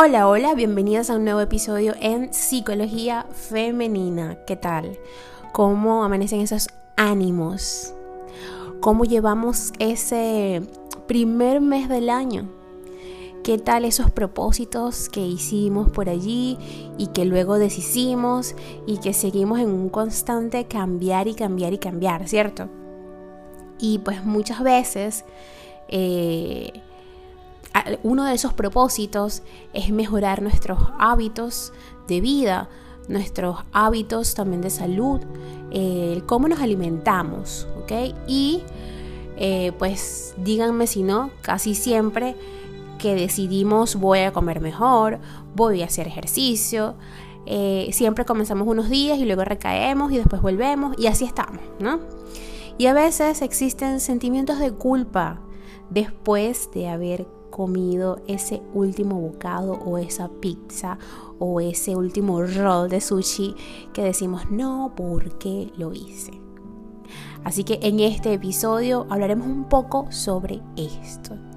Hola, hola, bienvenidas a un nuevo episodio en Psicología Femenina. ¿Qué tal? ¿Cómo amanecen esos ánimos? ¿Cómo llevamos ese primer mes del año? ¿Qué tal esos propósitos que hicimos por allí y que luego deshicimos y que seguimos en un constante cambiar y cambiar y cambiar, ¿cierto? Y pues muchas veces... Eh, uno de esos propósitos es mejorar nuestros hábitos de vida, nuestros hábitos también de salud, eh, cómo nos alimentamos, ¿ok? Y eh, pues díganme si no, casi siempre que decidimos voy a comer mejor, voy a hacer ejercicio, eh, siempre comenzamos unos días y luego recaemos y después volvemos y así estamos, ¿no? Y a veces existen sentimientos de culpa después de haber comido ese último bocado o esa pizza o ese último roll de sushi que decimos no porque lo hice. Así que en este episodio hablaremos un poco sobre esto.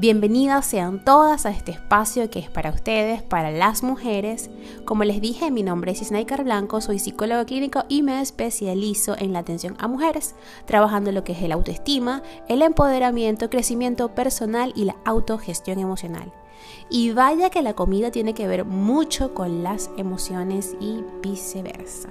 Bienvenidas sean todas a este espacio que es para ustedes, para las mujeres. Como les dije, mi nombre es Isnaikar Blanco, soy psicólogo clínico y me especializo en la atención a mujeres, trabajando lo que es el autoestima, el empoderamiento, crecimiento personal y la autogestión emocional. Y vaya que la comida tiene que ver mucho con las emociones y viceversa.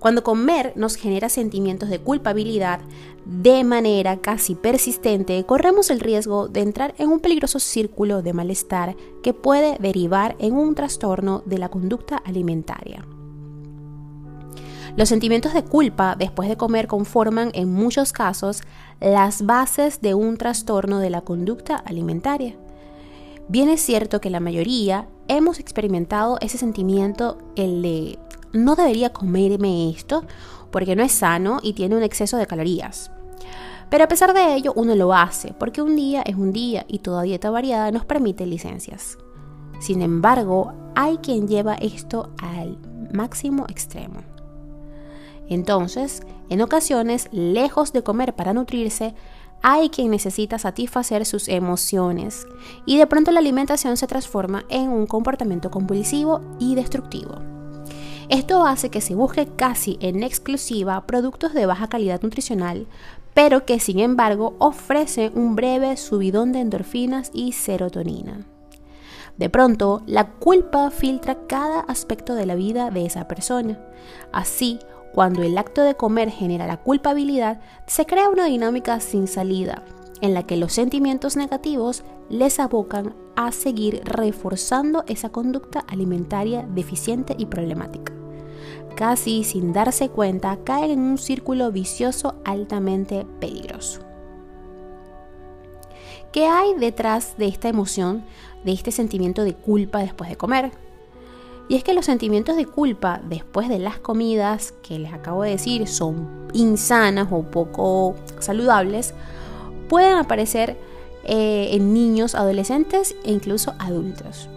Cuando comer nos genera sentimientos de culpabilidad de manera casi persistente, corremos el riesgo de entrar en un peligroso círculo de malestar que puede derivar en un trastorno de la conducta alimentaria. Los sentimientos de culpa después de comer conforman en muchos casos las bases de un trastorno de la conducta alimentaria. Bien es cierto que la mayoría hemos experimentado ese sentimiento, el de no debería comerme esto porque no es sano y tiene un exceso de calorías. Pero a pesar de ello, uno lo hace, porque un día es un día y toda dieta variada nos permite licencias. Sin embargo, hay quien lleva esto al máximo extremo. Entonces, en ocasiones, lejos de comer para nutrirse, hay quien necesita satisfacer sus emociones y de pronto la alimentación se transforma en un comportamiento compulsivo y destructivo. Esto hace que se busque casi en exclusiva productos de baja calidad nutricional, pero que sin embargo ofrecen un breve subidón de endorfinas y serotonina. De pronto, la culpa filtra cada aspecto de la vida de esa persona. Así, cuando el acto de comer genera la culpabilidad, se crea una dinámica sin salida, en la que los sentimientos negativos les abocan a seguir reforzando esa conducta alimentaria deficiente y problemática casi sin darse cuenta, caen en un círculo vicioso altamente peligroso. ¿Qué hay detrás de esta emoción, de este sentimiento de culpa después de comer? Y es que los sentimientos de culpa después de las comidas, que les acabo de decir son insanas o poco saludables, pueden aparecer eh, en niños, adolescentes e incluso adultos.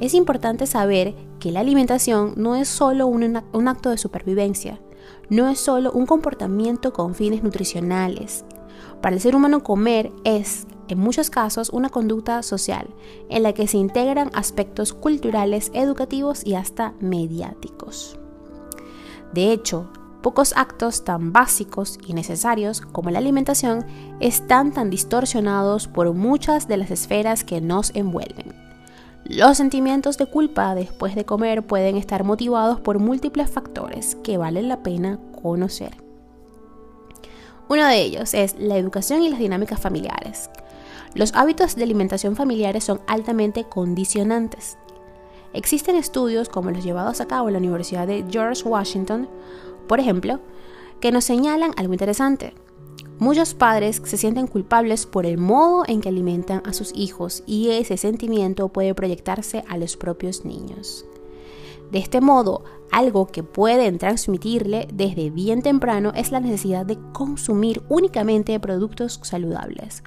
Es importante saber que la alimentación no es solo un, un acto de supervivencia, no es solo un comportamiento con fines nutricionales. Para el ser humano comer es, en muchos casos, una conducta social en la que se integran aspectos culturales, educativos y hasta mediáticos. De hecho, pocos actos tan básicos y necesarios como la alimentación están tan distorsionados por muchas de las esferas que nos envuelven. Los sentimientos de culpa después de comer pueden estar motivados por múltiples factores que valen la pena conocer. Uno de ellos es la educación y las dinámicas familiares. Los hábitos de alimentación familiares son altamente condicionantes. Existen estudios como los llevados a cabo en la Universidad de George Washington, por ejemplo, que nos señalan algo interesante. Muchos padres se sienten culpables por el modo en que alimentan a sus hijos y ese sentimiento puede proyectarse a los propios niños. De este modo, algo que pueden transmitirle desde bien temprano es la necesidad de consumir únicamente productos saludables,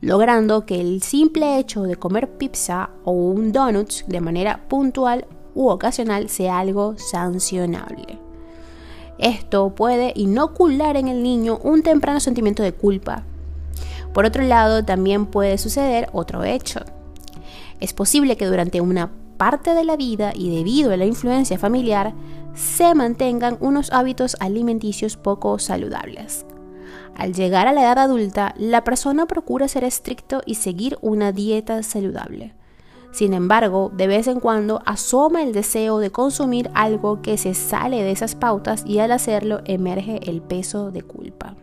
logrando que el simple hecho de comer pizza o un donut de manera puntual u ocasional sea algo sancionable. Esto puede inocular en el niño un temprano sentimiento de culpa. Por otro lado, también puede suceder otro hecho. Es posible que durante una parte de la vida y debido a la influencia familiar se mantengan unos hábitos alimenticios poco saludables. Al llegar a la edad adulta, la persona procura ser estricto y seguir una dieta saludable. Sin embargo, de vez en cuando asoma el deseo de consumir algo que se sale de esas pautas y al hacerlo emerge el peso de culpa.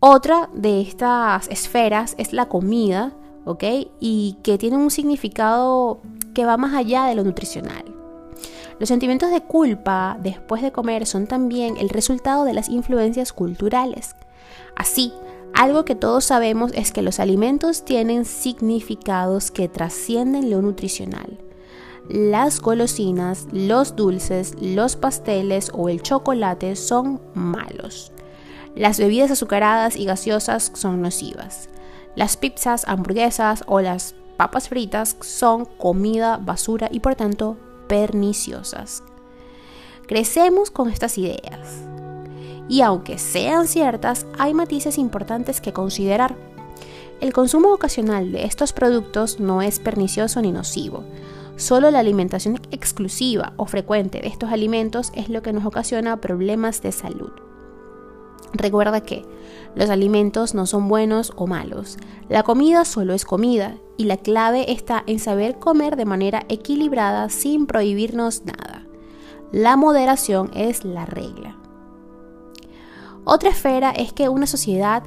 Otra de estas esferas es la comida, ¿ok? Y que tiene un significado que va más allá de lo nutricional. Los sentimientos de culpa después de comer son también el resultado de las influencias culturales. Así, algo que todos sabemos es que los alimentos tienen significados que trascienden lo nutricional. Las golosinas, los dulces, los pasteles o el chocolate son malos. Las bebidas azucaradas y gaseosas son nocivas. Las pizzas, hamburguesas o las papas fritas son comida basura y por tanto perniciosas. Crecemos con estas ideas y aunque sean ciertas, hay matices importantes que considerar. El consumo ocasional de estos productos no es pernicioso ni nocivo. Solo la alimentación exclusiva o frecuente de estos alimentos es lo que nos ocasiona problemas de salud. Recuerda que los alimentos no son buenos o malos. La comida solo es comida y la clave está en saber comer de manera equilibrada sin prohibirnos nada. La moderación es la regla. Otra esfera es que una sociedad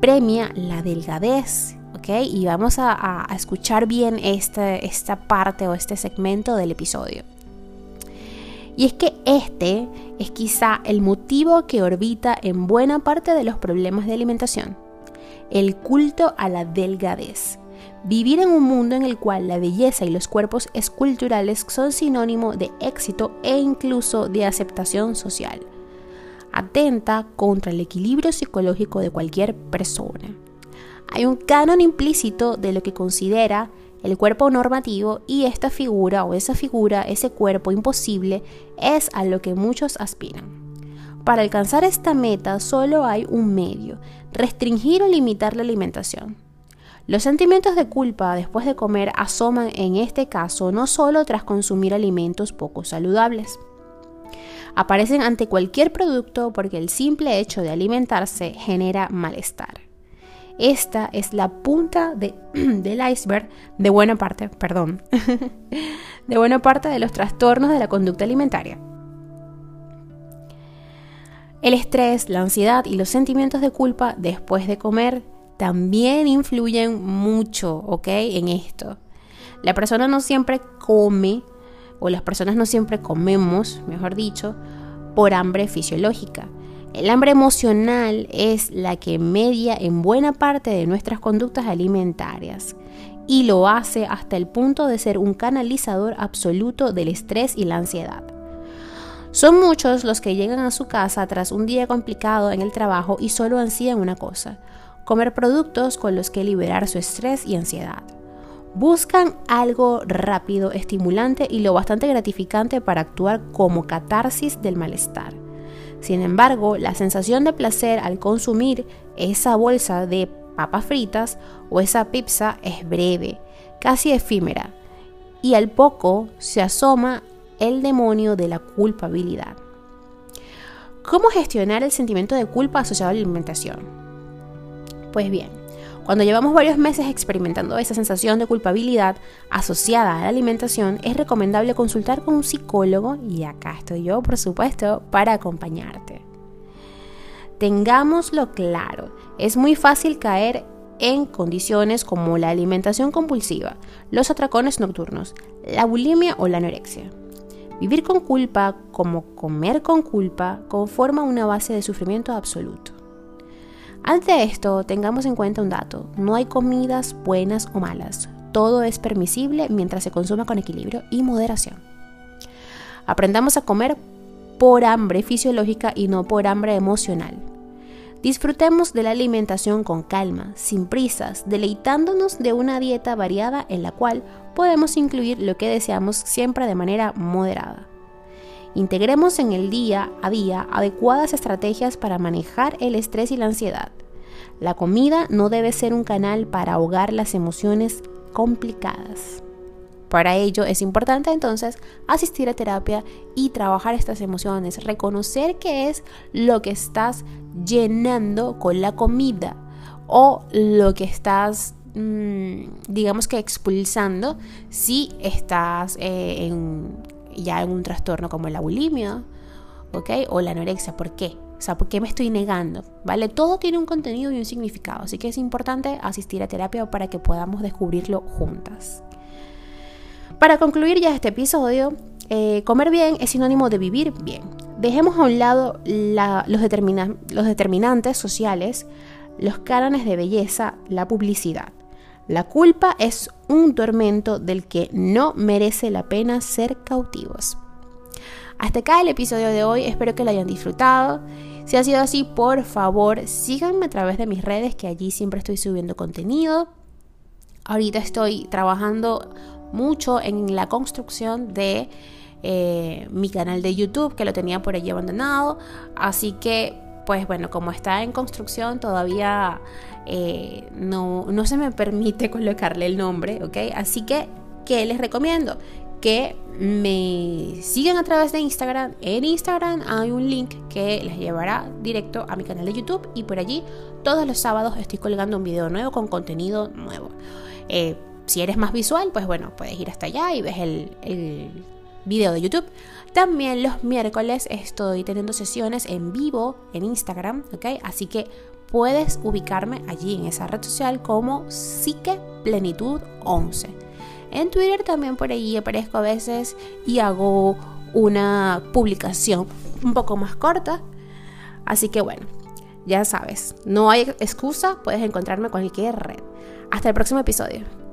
premia la delgadez, ¿ok? Y vamos a, escuchar bien este, esta parte o este segmento del episodio. Y es que este es quizá el motivo que orbita en buena parte de los problemas de alimentación, el culto a la delgadez. Vivir en un mundo en el cual la belleza y los cuerpos esculturales son sinónimo de éxito e incluso de aceptación social atenta contra el equilibrio psicológico de cualquier persona. Hay un canon implícito de lo que considera el cuerpo normativo y esta figura o esa figura, ese cuerpo imposible, es a lo que muchos aspiran. Para alcanzar esta meta solo hay un medio, restringir o limitar la alimentación. Los sentimientos de culpa después de comer asoman en este caso no solo tras consumir alimentos poco saludables, aparecen ante cualquier producto porque el simple hecho de alimentarse genera malestar. Esta es la punta del iceberg de buena parte, perdón, de buena parte de los trastornos de la conducta alimentaria. El estrés, la ansiedad y los sentimientos de culpa después de comer también influyen mucho, ¿ok? En esto. La persona no siempre come o las personas no siempre comemos, mejor dicho, por hambre fisiológica. El hambre emocional es la que media en buena parte de nuestras conductas alimentarias y lo hace hasta el punto de ser un canalizador absoluto del estrés y la ansiedad. Son muchos los que llegan a su casa tras un día complicado en el trabajo y solo ansían una cosa, comer productos con los que liberar su estrés y ansiedad. Buscan algo rápido, estimulante y lo bastante gratificante para actuar como catarsis del malestar. Sin embargo, la sensación de placer al consumir esa bolsa de papas fritas o esa pizza es breve, casi efímera, y al poco se asoma el demonio de la culpabilidad. ¿Cómo gestionar el sentimiento de culpa asociado a la alimentación? Pues bien, cuando llevamos varios meses experimentando esa sensación de culpabilidad asociada a la alimentación, es recomendable consultar con un psicólogo, y acá estoy yo, por supuesto, para acompañarte. Tengámoslo claro, es muy fácil caer en condiciones como la alimentación compulsiva, los atracones nocturnos, la bulimia o la anorexia. Vivir con culpa, como comer con culpa, conforma una base de sufrimiento absoluto. Ante esto, tengamos en cuenta un dato, no hay comidas buenas o malas, todo es permisible mientras se consuma con equilibrio y moderación. Aprendamos a comer por hambre fisiológica y no por hambre emocional. Disfrutemos de la alimentación con calma, sin prisas, deleitándonos de una dieta variada en la cual podemos incluir lo que deseamos siempre de manera moderada. Integremos en el día a día adecuadas estrategias para manejar el estrés y la ansiedad. La comida no debe ser un canal para ahogar las emociones complicadas. Para ello es importante entonces asistir a terapia y trabajar estas emociones, reconocer qué es lo que estás llenando con la comida o lo que estás, mm, digamos que expulsando si estás eh, ya en un trastorno como la bulimia, ¿ok? O la anorexia. ¿Por qué? O sea, ¿por qué me estoy negando? ¿Vale? Todo tiene un contenido y un significado, así que es importante asistir a terapia para que podamos descubrirlo juntas. Para concluir ya este episodio, eh, comer bien es sinónimo de vivir bien. Dejemos a un lado los, los determinantes sociales, los cánones de belleza, la publicidad. La culpa es un tormento del que no merece la pena ser cautivos. Hasta acá el episodio de hoy, espero que lo hayan disfrutado. Si ha sido así, por favor, síganme a través de mis redes, que allí siempre estoy subiendo contenido. Ahorita estoy trabajando mucho en la construcción de eh, mi canal de YouTube, que lo tenía por allí abandonado. Así que, pues bueno, como está en construcción, todavía eh, no, no se me permite colocarle el nombre, ¿ok? Así que, ¿qué les recomiendo? que me sigan a través de Instagram. En Instagram hay un link que les llevará directo a mi canal de YouTube y por allí todos los sábados estoy colgando un video nuevo con contenido nuevo. Eh, si eres más visual, pues bueno, puedes ir hasta allá y ves el, el video de YouTube. También los miércoles estoy teniendo sesiones en vivo en Instagram, ¿ok? Así que puedes ubicarme allí en esa red social como Psique Plenitud 11. En Twitter también por ahí aparezco a veces y hago una publicación un poco más corta. Así que bueno, ya sabes, no hay excusa, puedes encontrarme en cualquier red. Hasta el próximo episodio.